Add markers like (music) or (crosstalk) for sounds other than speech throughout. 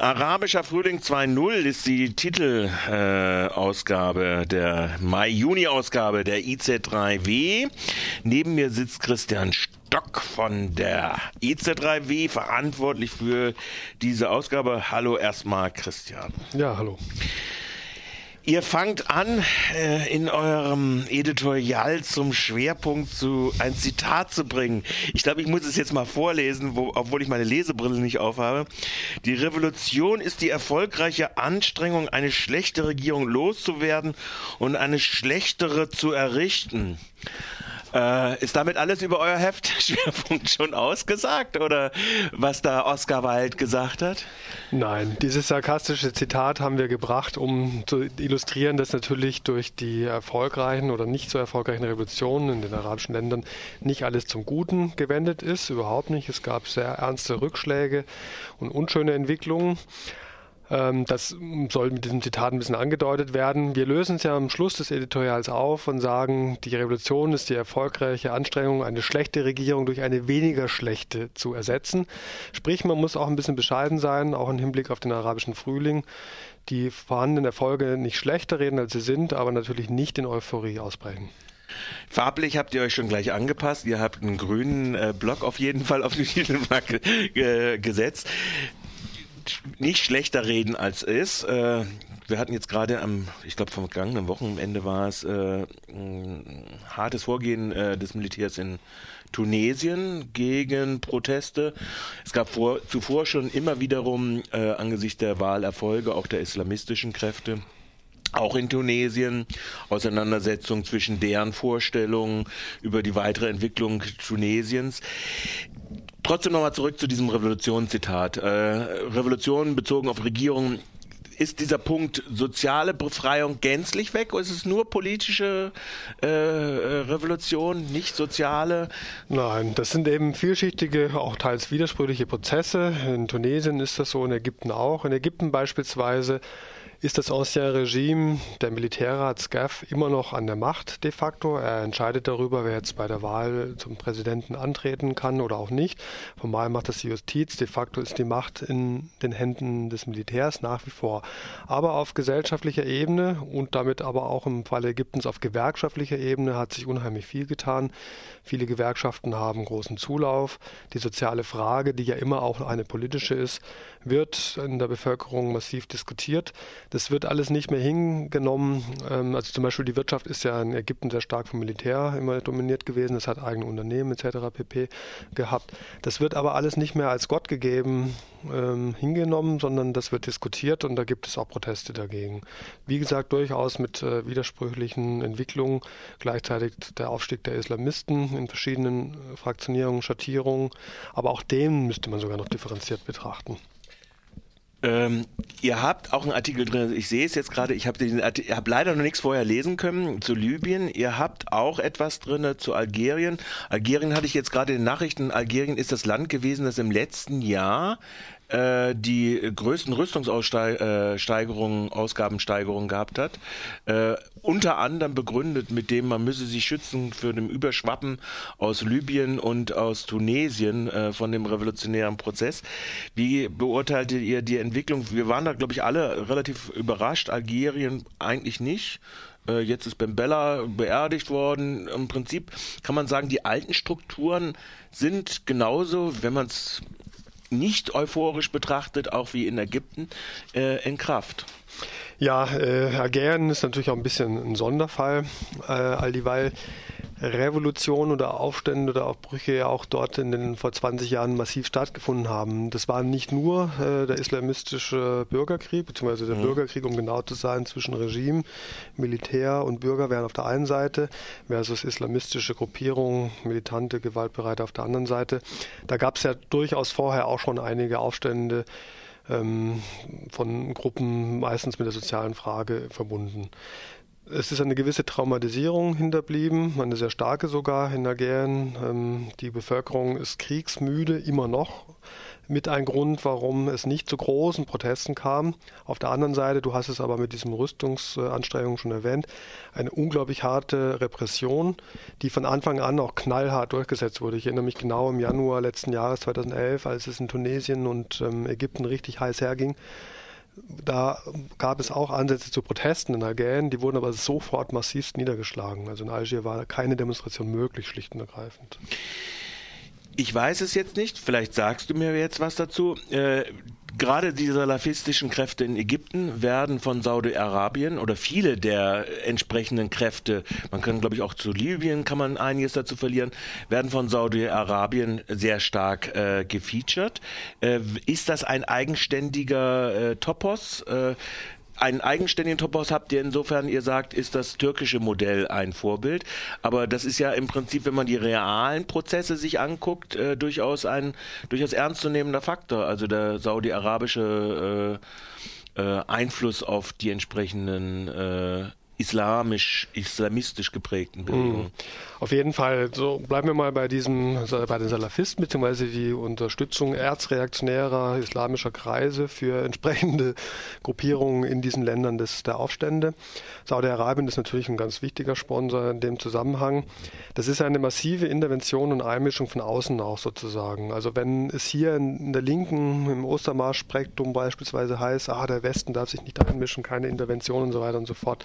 Arabischer Frühling 2.0 ist die Titelausgabe äh, der Mai-Juni-Ausgabe der IZ3W. Neben mir sitzt Christian Stock von der IZ3W, verantwortlich für diese Ausgabe. Hallo erstmal, Christian. Ja, hallo. Ihr fangt an, äh, in eurem Editorial zum Schwerpunkt zu ein Zitat zu bringen. Ich glaube, ich muss es jetzt mal vorlesen, wo, obwohl ich meine Lesebrille nicht aufhabe. Die Revolution ist die erfolgreiche Anstrengung, eine schlechte Regierung loszuwerden und eine schlechtere zu errichten. Äh, ist damit alles über euer Heftschwerpunkt (laughs) schon ausgesagt oder was da Oscar Wilde gesagt hat? Nein, dieses sarkastische Zitat haben wir gebracht, um zu illustrieren, dass natürlich durch die erfolgreichen oder nicht so erfolgreichen Revolutionen in den arabischen Ländern nicht alles zum Guten gewendet ist, überhaupt nicht. Es gab sehr ernste Rückschläge und unschöne Entwicklungen. Ähm, das soll mit diesem Zitat ein bisschen angedeutet werden. Wir lösen es ja am Schluss des Editorials auf und sagen, die Revolution ist die erfolgreiche Anstrengung, eine schlechte Regierung durch eine weniger schlechte zu ersetzen. Sprich, man muss auch ein bisschen bescheiden sein, auch im Hinblick auf den arabischen Frühling. Die vorhandenen Erfolge nicht schlechter reden, als sie sind, aber natürlich nicht in Euphorie ausbrechen. Farblich habt ihr euch schon gleich angepasst. Ihr habt einen grünen äh, Block auf jeden Fall auf die Titelmarke äh, gesetzt nicht schlechter reden als ist. Äh, wir hatten jetzt gerade am, ich glaube vom vergangenen Wochenende war es, äh, ein hartes Vorgehen äh, des Militärs in Tunesien gegen Proteste. Es gab vor, zuvor schon immer wiederum angesichts der Wahlerfolge auch der islamistischen Kräfte auch in Tunesien Auseinandersetzungen zwischen deren Vorstellungen über die weitere Entwicklung Tunesiens. Trotzdem nochmal zurück zu diesem Revolutionszitat. Äh, Revolution bezogen auf Regierungen. Ist dieser Punkt soziale Befreiung gänzlich weg oder ist es nur politische äh, Revolution, nicht soziale? Nein, das sind eben vielschichtige, auch teils widersprüchliche Prozesse. In Tunesien ist das so, in Ägypten auch. In Ägypten beispielsweise ist das Ancien-Regime, der Militärrat SCAF, immer noch an der Macht de facto. Er entscheidet darüber, wer jetzt bei der Wahl zum Präsidenten antreten kann oder auch nicht. Formal macht das die Justiz. De facto ist die Macht in den Händen des Militärs nach wie vor. Aber auf gesellschaftlicher Ebene und damit aber auch im Fall Ägyptens auf gewerkschaftlicher Ebene hat sich unheimlich viel getan. Viele Gewerkschaften haben großen Zulauf. Die soziale Frage, die ja immer auch eine politische ist, wird in der Bevölkerung massiv diskutiert. Das wird alles nicht mehr hingenommen. Ähm, also zum Beispiel die Wirtschaft ist ja in Ägypten sehr stark vom Militär immer dominiert gewesen. Es hat eigene Unternehmen etc. pp. gehabt. Das wird aber alles nicht mehr als Gott gegeben ähm, hingenommen, sondern das wird diskutiert und da gibt es auch Proteste dagegen. Wie gesagt, durchaus mit äh, widersprüchlichen Entwicklungen. Gleichzeitig der Aufstieg der Islamisten in verschiedenen Fraktionierungen, Schattierungen. Aber auch den müsste man sogar noch differenziert betrachten. Ähm, ihr habt auch einen Artikel drin, ich sehe es jetzt gerade, ich habe hab leider noch nichts vorher lesen können zu Libyen. Ihr habt auch etwas drin zu Algerien. Algerien hatte ich jetzt gerade in den Nachrichten. Algerien ist das Land gewesen, das im letzten Jahr äh, die größten Rüstungssteigerungen, äh, Ausgabensteigerungen gehabt hat. Äh, unter anderem begründet mit dem, man müsse sich schützen für den Überschwappen aus Libyen und aus Tunesien äh, von dem revolutionären Prozess. Wie beurteiltet ihr die Entwicklung? Wir waren da, glaube ich, alle relativ überrascht. Algerien eigentlich nicht. Äh, jetzt ist Ben Bella beerdigt worden. Im Prinzip kann man sagen, die alten Strukturen sind genauso, wenn man es nicht euphorisch betrachtet, auch wie in Ägypten, äh, in Kraft. Ja, äh, Algerien ist natürlich auch ein bisschen ein Sonderfall, äh, all dieweil Revolutionen oder Aufstände oder Aufbrüche ja auch dort in den vor 20 Jahren massiv stattgefunden haben. Das war nicht nur äh, der islamistische Bürgerkrieg, beziehungsweise der mhm. Bürgerkrieg, um genau zu sein, zwischen Regime, Militär und Bürger wären auf der einen Seite, versus islamistische Gruppierungen, militante, gewaltbereite auf der anderen Seite. Da gab es ja durchaus vorher auch schon einige Aufstände, ähm, von Gruppen meistens mit der sozialen Frage verbunden. Es ist eine gewisse Traumatisierung hinterblieben, eine sehr starke sogar in Algerien. Ähm, die Bevölkerung ist kriegsmüde, immer noch mit ein Grund, warum es nicht zu großen Protesten kam. Auf der anderen Seite, du hast es aber mit diesen Rüstungsanstrengungen schon erwähnt, eine unglaublich harte Repression, die von Anfang an auch knallhart durchgesetzt wurde. Ich erinnere mich genau im Januar letzten Jahres 2011, als es in Tunesien und ähm, Ägypten richtig heiß herging da gab es auch Ansätze zu Protesten in Algerien, die wurden aber sofort massivst niedergeschlagen. Also in Algier war keine Demonstration möglich, schlicht und ergreifend. Ich weiß es jetzt nicht, vielleicht sagst du mir jetzt was dazu. Äh, gerade die salafistischen Kräfte in Ägypten werden von Saudi-Arabien oder viele der entsprechenden Kräfte, man kann glaube ich auch zu Libyen kann man einiges dazu verlieren, werden von Saudi-Arabien sehr stark äh, gefeatured. Äh, ist das ein eigenständiger äh, Topos? Äh, einen eigenständigen Topos habt ihr insofern, ihr sagt, ist das türkische Modell ein Vorbild. Aber das ist ja im Prinzip, wenn man die realen Prozesse sich anguckt, äh, durchaus ein durchaus ernstzunehmender Faktor. Also der saudi-arabische äh, äh, Einfluss auf die entsprechenden äh, islamisch, islamistisch geprägten Bewegung. Mhm. Auf jeden Fall. So bleiben wir mal bei diesem, bei den Salafisten beziehungsweise die Unterstützung erzreaktionärer islamischer Kreise für (laughs) entsprechende Gruppierungen in diesen Ländern des, der Aufstände. Saudi-Arabien ist natürlich ein ganz wichtiger Sponsor in dem Zusammenhang. Das ist eine massive Intervention und Einmischung von außen auch sozusagen. Also wenn es hier in der Linken im Ostermarsch-Spektrum beispielsweise heißt, ah, der Westen darf sich nicht einmischen, keine Intervention und so weiter und so fort,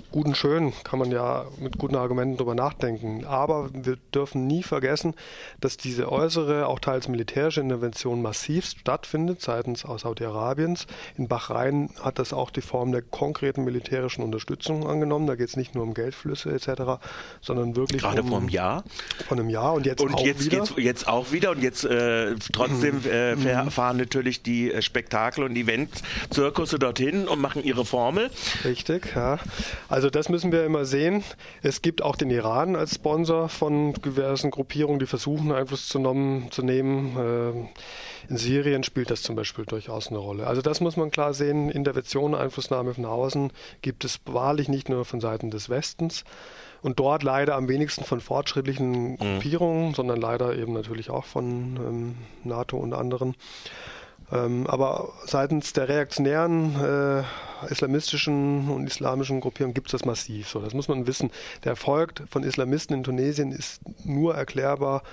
gut und schön, kann man ja mit guten Argumenten darüber nachdenken. Aber wir dürfen nie vergessen, dass diese äußere, auch teils militärische Intervention massivst stattfindet seitens Saudi-Arabiens. In Bahrain hat das auch die Form der konkreten militärischen Unterstützung angenommen. Da geht es nicht nur um Geldflüsse etc., sondern wirklich gerade um, vor einem Jahr. Vor einem Jahr und jetzt und auch jetzt wieder. Geht's jetzt auch wieder und jetzt äh, trotzdem mhm. äh, mhm. fahren natürlich die äh, Spektakel und Event-Zirkusse dorthin und machen ihre Formel. Richtig, ja. Also also das müssen wir immer sehen. Es gibt auch den Iran als Sponsor von diversen Gruppierungen, die versuchen Einfluss zu, nehmen. Ähm, in Syrien spielt das zum Beispiel durchaus eine Rolle. Also das muss man klar sehen. Intervention, Einflussnahme von außen gibt es wahrlich nicht nur von Seiten des Westens. Und dort leider am wenigsten von fortschrittlichen mhm. Gruppierungen, mhm. sondern leider eben natürlich auch von ähm, NATO und anderen. Ähm, aber seitens der reaktionären äh, islamistischen und islamischen Gruppierungen gibt es das massiv. So, das muss man wissen. Der Erfolg von Islamisten in Tunesien ist nur erklärbar,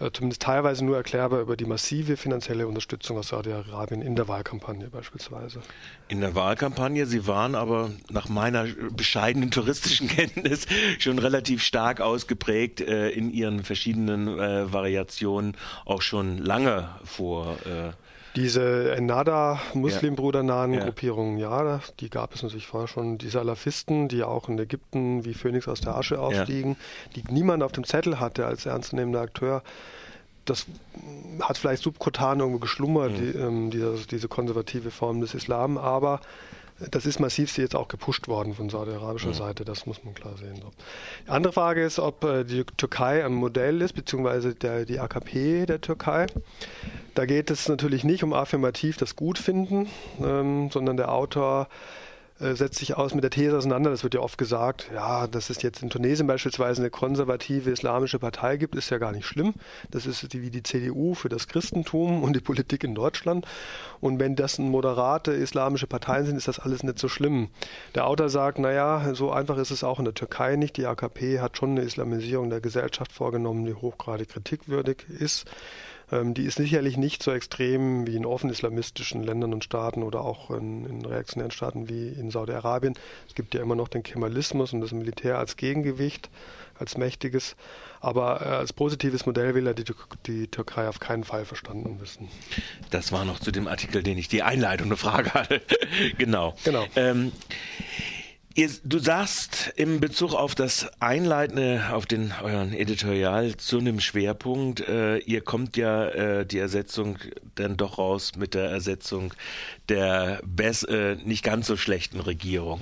äh, zumindest teilweise nur erklärbar über die massive finanzielle Unterstützung aus Saudi-Arabien in der Wahlkampagne beispielsweise. In der Wahlkampagne, Sie waren aber nach meiner bescheidenen touristischen (laughs) Kenntnis schon relativ stark ausgeprägt äh, in Ihren verschiedenen äh, Variationen, auch schon lange vor. Äh diese Ennada, Muslimbrudernahen ja. Gruppierungen, ja, die gab es natürlich vorher schon. Die Salafisten, die auch in Ägypten wie Phönix aus der Asche aufstiegen, ja. die niemand auf dem Zettel hatte als ernstzunehmender Akteur. Das hat vielleicht subkutan irgendwo geschlummert, mhm. die, ähm, diese, diese konservative Form des Islam, aber das ist massiv jetzt auch gepusht worden von saudi-arabischer mhm. Seite, das muss man klar sehen. So. Die andere Frage ist, ob äh, die Türkei ein Modell ist, beziehungsweise der, die AKP der Türkei. Da geht es natürlich nicht um affirmativ das Gutfinden, ähm, sondern der Autor äh, setzt sich aus mit der These auseinander. Das wird ja oft gesagt, ja, dass es jetzt in Tunesien beispielsweise eine konservative islamische Partei gibt, ist ja gar nicht schlimm. Das ist die, wie die CDU für das Christentum und die Politik in Deutschland. Und wenn das moderate islamische Parteien sind, ist das alles nicht so schlimm. Der Autor sagt, naja, so einfach ist es auch in der Türkei nicht. Die AKP hat schon eine Islamisierung der Gesellschaft vorgenommen, die hochgradig kritikwürdig ist. Ähm, die ist sicherlich nicht so extrem wie in offen islamistischen Ländern und Staaten oder auch in, in reaktionären Staaten wie in Saudi-Arabien. Es gibt ja immer noch den Kemalismus und das Militär als Gegengewicht, als mächtiges. Aber äh, als positives Modell will er die, die, Türkei auf keinen Fall verstanden wissen. Das war noch zu dem Artikel, den ich die Einleitung eine Frage hatte. (laughs) genau. Genau. Ähm, Ihr, du sagst im Bezug auf das Einleitende, auf den euren Editorial zu einem Schwerpunkt, äh, ihr kommt ja äh, die Ersetzung dann doch raus mit der Ersetzung der bess äh, nicht ganz so schlechten Regierung.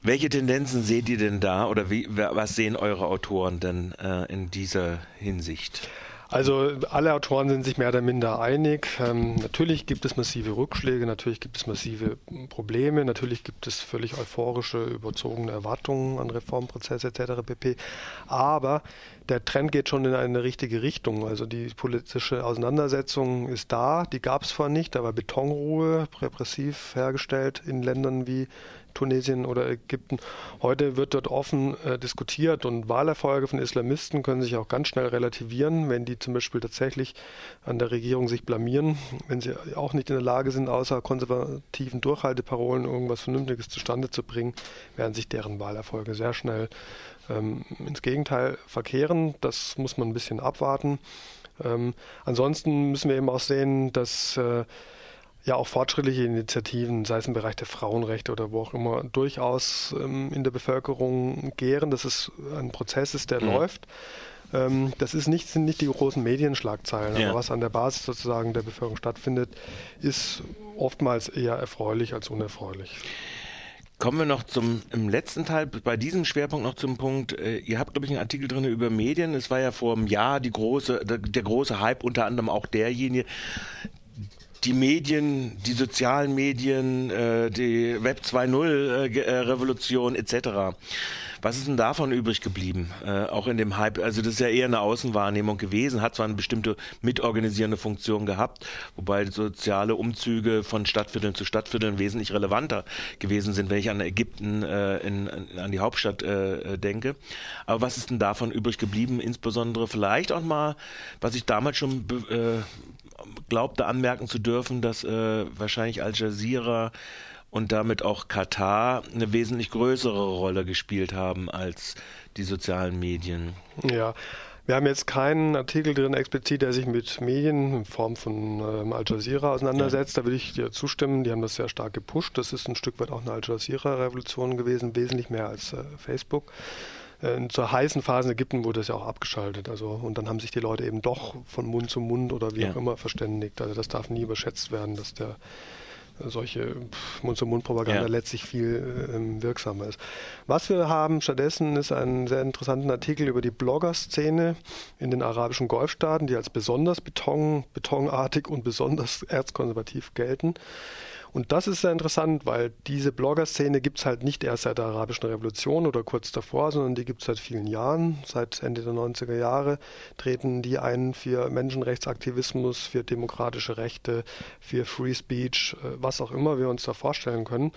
Welche Tendenzen seht ihr denn da oder wie, was sehen eure Autoren denn äh, in dieser Hinsicht? Also alle Autoren sind sich mehr oder minder einig. Ähm, natürlich gibt es massive Rückschläge, natürlich gibt es massive Probleme, natürlich gibt es völlig euphorische, überzogene Erwartungen an Reformprozesse etc. pp. Aber der Trend geht schon in eine richtige Richtung. Also die politische Auseinandersetzung ist da, die gab es vorher nicht, da war Betonruhe repressiv hergestellt in Ländern wie Tunesien oder Ägypten. Heute wird dort offen äh, diskutiert und Wahlerfolge von Islamisten können sich auch ganz schnell relativieren, wenn die zum Beispiel tatsächlich an der Regierung sich blamieren, wenn sie auch nicht in der Lage sind, außer konservativen Durchhalteparolen irgendwas Vernünftiges zustande zu bringen, werden sich deren Wahlerfolge sehr schnell ähm, ins Gegenteil verkehren. Das muss man ein bisschen abwarten. Ähm, ansonsten müssen wir eben auch sehen, dass äh, ja auch fortschrittliche Initiativen, sei es im Bereich der Frauenrechte oder wo auch immer, durchaus ähm, in der Bevölkerung gären. Das ist ein Prozess ist, der mhm. läuft. Ähm, das ist nicht, sind nicht die großen Medienschlagzeilen, ja. aber was an der Basis sozusagen der Bevölkerung stattfindet, ist oftmals eher erfreulich als unerfreulich. Kommen wir noch zum im letzten Teil, bei diesem Schwerpunkt noch zum Punkt, äh, ihr habt, glaube ich, einen Artikel drin über Medien. Es war ja vor einem Jahr die große, der, der große Hype, unter anderem auch derjenige, die Medien, die sozialen Medien, äh, die Web 2.0-Revolution äh, etc. Was ist denn davon übrig geblieben? Äh, auch in dem Hype. Also das ist ja eher eine Außenwahrnehmung gewesen, hat zwar eine bestimmte mitorganisierende Funktion gehabt, wobei soziale Umzüge von Stadtvierteln zu Stadtvierteln wesentlich relevanter gewesen sind, wenn ich an Ägypten, äh, in, an die Hauptstadt äh, denke. Aber was ist denn davon übrig geblieben? Insbesondere vielleicht auch mal, was ich damals schon äh, glaubte anmerken zu dürfen, dass äh, wahrscheinlich Al Jazeera und damit auch Katar eine wesentlich größere Rolle gespielt haben als die sozialen Medien. Ja. Wir haben jetzt keinen Artikel drin explizit, der sich mit Medien in Form von ähm, Al Jazeera auseinandersetzt. Da würde ich dir zustimmen. Die haben das sehr stark gepusht. Das ist ein Stück weit auch eine Al Jazeera-Revolution gewesen, wesentlich mehr als äh, Facebook. Äh, zur heißen Phase in Ägypten wurde es ja auch abgeschaltet. Also, und dann haben sich die Leute eben doch von Mund zu Mund oder wie ja. auch immer verständigt. Also das darf nie überschätzt werden, dass der solche Mund-zu-Mund-Propaganda ja. letztlich viel äh, wirksamer ist. Was wir haben stattdessen ist einen sehr interessanten Artikel über die Blogger-Szene in den arabischen Golfstaaten, die als besonders beton, betonartig und besonders erzkonservativ gelten. Und das ist sehr interessant, weil diese Blogger-Szene gibt es halt nicht erst seit der Arabischen Revolution oder kurz davor, sondern die gibt es seit vielen Jahren. Seit Ende der 90er Jahre treten die ein für Menschenrechtsaktivismus, für demokratische Rechte, für Free Speech, äh, was auch immer wir uns da vorstellen können.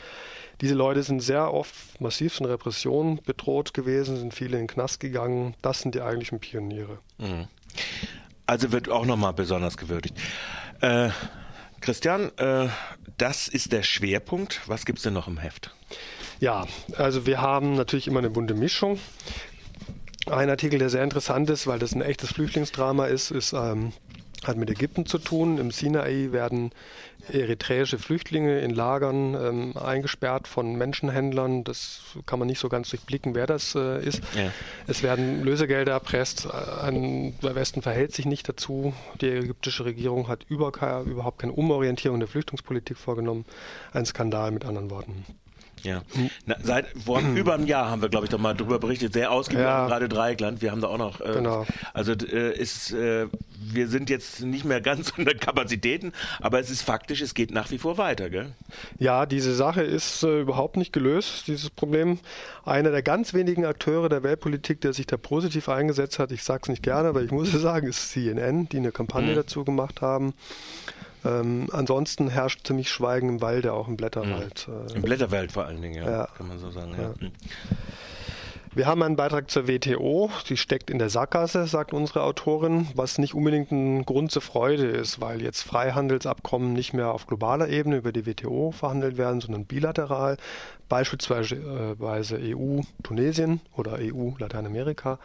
Diese Leute sind sehr oft massiv von Repression bedroht gewesen, sind viele in den Knast gegangen. Das sind die eigentlichen Pioniere. Mhm. Also wird auch nochmal besonders gewürdigt. Äh, Christian, äh, das ist der Schwerpunkt. Was gibt es denn noch im Heft? Ja, also wir haben natürlich immer eine bunte Mischung. Ein Artikel, der sehr interessant ist, weil das ein echtes Flüchtlingsdrama ist, ist ähm, hat mit Ägypten zu tun. Im Sinai werden eritreische Flüchtlinge in Lagern ähm, eingesperrt von Menschenhändlern. Das kann man nicht so ganz durchblicken, wer das äh, ist. Ja. Es werden Lösegelder erpresst. Ein, der Westen verhält sich nicht dazu. Die ägyptische Regierung hat über, überhaupt keine Umorientierung der Flüchtlingspolitik vorgenommen. Ein Skandal mit anderen Worten. Ja. Na, seit vor über einem Jahr haben wir, glaube ich, doch mal darüber berichtet, sehr ausgiebig, ja. gerade Dreieckland. Wir haben da auch noch. Äh, genau. Also äh, ist, äh, wir sind jetzt nicht mehr ganz (laughs) unter Kapazitäten, aber es ist faktisch, es geht nach wie vor weiter, gell? Ja, diese Sache ist äh, überhaupt nicht gelöst, dieses Problem. Einer der ganz wenigen Akteure der Weltpolitik, der sich da positiv eingesetzt hat, ich sage es nicht gerne, aber ich muss (laughs) es sagen, ist CNN, die eine Kampagne mhm. dazu gemacht haben. Ähm, ansonsten herrscht ziemlich Schweigen im Walde, auch im Blätterwald. Mhm. Im Blätterwald vor allen Dingen, ja, ja. kann man so sagen. Ja. Ja. Wir haben einen Beitrag zur WTO, die steckt in der Sackgasse, sagt unsere Autorin, was nicht unbedingt ein Grund zur Freude ist, weil jetzt Freihandelsabkommen nicht mehr auf globaler Ebene über die WTO verhandelt werden, sondern bilateral beispielsweise EU Tunesien oder EU Lateinamerika.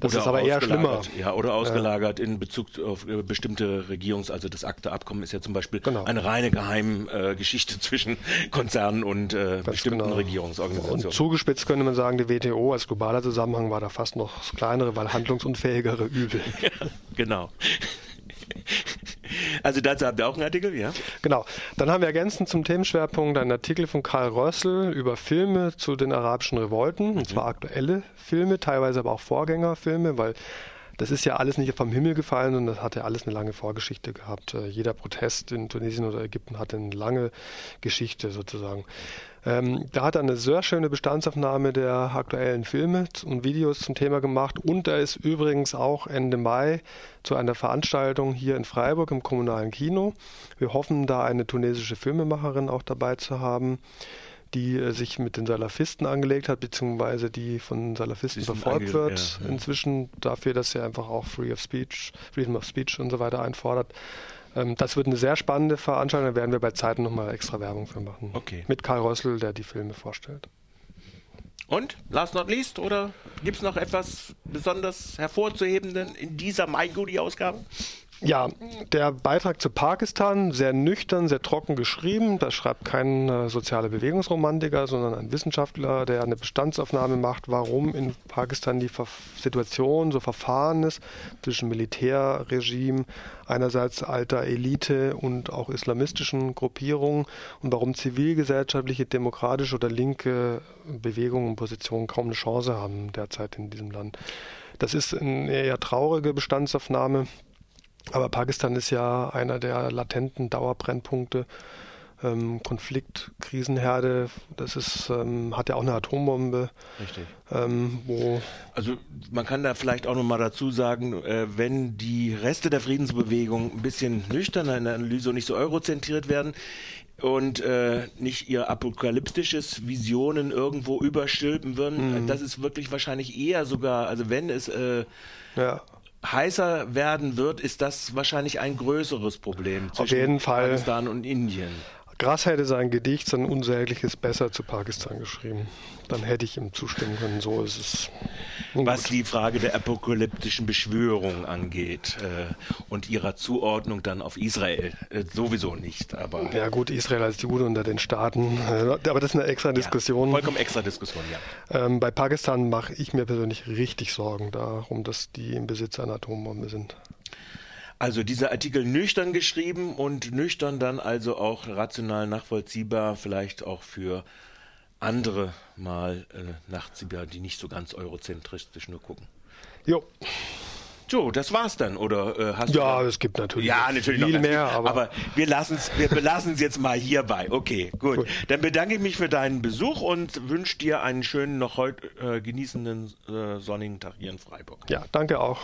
Das oder ist aber eher schlimmer. Ja, oder ausgelagert äh, in Bezug auf äh, bestimmte Regierungs-, also das ACTA-Abkommen ist ja zum Beispiel genau. eine reine Geheimgeschichte äh, (laughs) zwischen Konzernen und äh, bestimmten genau. Regierungsorganisationen. Und zugespitzt könnte man sagen, die WTO als globaler Zusammenhang war da fast noch das kleinere, weil handlungsunfähigere Übel. (laughs) ja, genau. Also dazu habt ihr auch einen Artikel, ja? Genau. Dann haben wir ergänzend zum Themenschwerpunkt einen Artikel von Karl Rössel über Filme zu den arabischen Revolten, mhm. und zwar aktuelle Filme, teilweise aber auch Vorgängerfilme, weil Das ist ja alles nicht vom Himmel gefallen, sondern das hat ja alles eine lange Vorgeschichte gehabt. Äh, jeder Protest in Tunesien oder Ägypten hat eine lange Geschichte sozusagen. Ähm, da hat er eine sehr schöne Bestandsaufnahme der aktuellen Filme und Videos zum Thema gemacht und er ist übrigens auch Ende Mai zu einer Veranstaltung hier in Freiburg im kommunalen Kino. Wir hoffen, da eine tunesische Filmemacherin auch dabei zu haben die äh, sich mit den Salafisten angelegt hat, beziehungsweise die von Salafisten verfolgt wird, ja, ja. inzwischen dafür, dass sie einfach auch Free of Speech, Freedom of Speech und so weiter einfordert. Ähm, das wird eine sehr spannende Veranstaltung, da werden wir bei Zeiten nochmal extra Werbung für machen. Okay. Mit Karl Rössel, der die Filme vorstellt. Und, last not least, oder gibt es noch etwas besonders hervorzuhebenden in dieser MyGoodie-Ausgabe? Ja, der Beitrag zu Pakistan, sehr nüchtern, sehr trocken geschrieben. Das schreibt kein äh, sozialer Bewegungsromantiker, sondern ein Wissenschaftler, der eine Bestandsaufnahme macht, warum in Pakistan die Ver Situation so verfahren ist zwischen Militärregime, einerseits alter Elite und auch islamistischen Gruppierungen und warum zivilgesellschaftliche, demokratische oder linke Bewegungen und Positionen kaum eine Chance haben derzeit in diesem Land. Das ist eine eher traurige Bestandsaufnahme. Aber Pakistan ist ja einer der latenten Dauerbrennpunkte. Ähm, Konflikt, Krisenherde, das ist, ähm, hat ja auch eine Atombombe. Richtig. Ähm, wo also man kann da vielleicht auch nochmal dazu sagen, äh, wenn die Reste der Friedensbewegung ein bisschen nüchterner in der Analyse und nicht so eurozentriert werden, und äh, nicht ihr apokalyptisches Visionen irgendwo überstülpen würden. Mhm. Das ist wirklich wahrscheinlich eher sogar, also wenn es äh, ja heißer werden wird, ist das wahrscheinlich ein größeres Problem zwischen Auf jeden Fall. Pakistan und Indien. Grass hätte sein Gedicht, sein unsägliches Besser zu Pakistan geschrieben. Dann hätte ich ihm zustimmen können. So ist es. Was die Frage der apokalyptischen Beschwörung angeht äh, und ihrer Zuordnung dann auf Israel. Äh, sowieso nicht. Aber ja gut, Israel als Jude unter den Staaten. Äh, aber das ist eine extra Diskussion. Ja, vollkommen extra Diskussion, ja. Ähm, bei Pakistan mache ich mir persönlich richtig Sorgen darum, dass die im Besitz einer Atombombe sind. Also dieser Artikel nüchtern geschrieben und nüchtern dann also auch rational nachvollziehbar, vielleicht auch für andere mal äh, nachziehbar, die nicht so ganz eurozentristisch nur gucken. Jo. So, das war's dann, oder äh, hast ja, du? Ja, es gibt natürlich ja, natürlich viel noch mehr, aber, aber wir lassen es wir belassen es jetzt mal hierbei. Okay, gut. gut. Dann bedanke ich mich für deinen Besuch und wünsche dir einen schönen, noch heute äh, genießenden äh, sonnigen Tag hier in Freiburg. Ja, danke auch.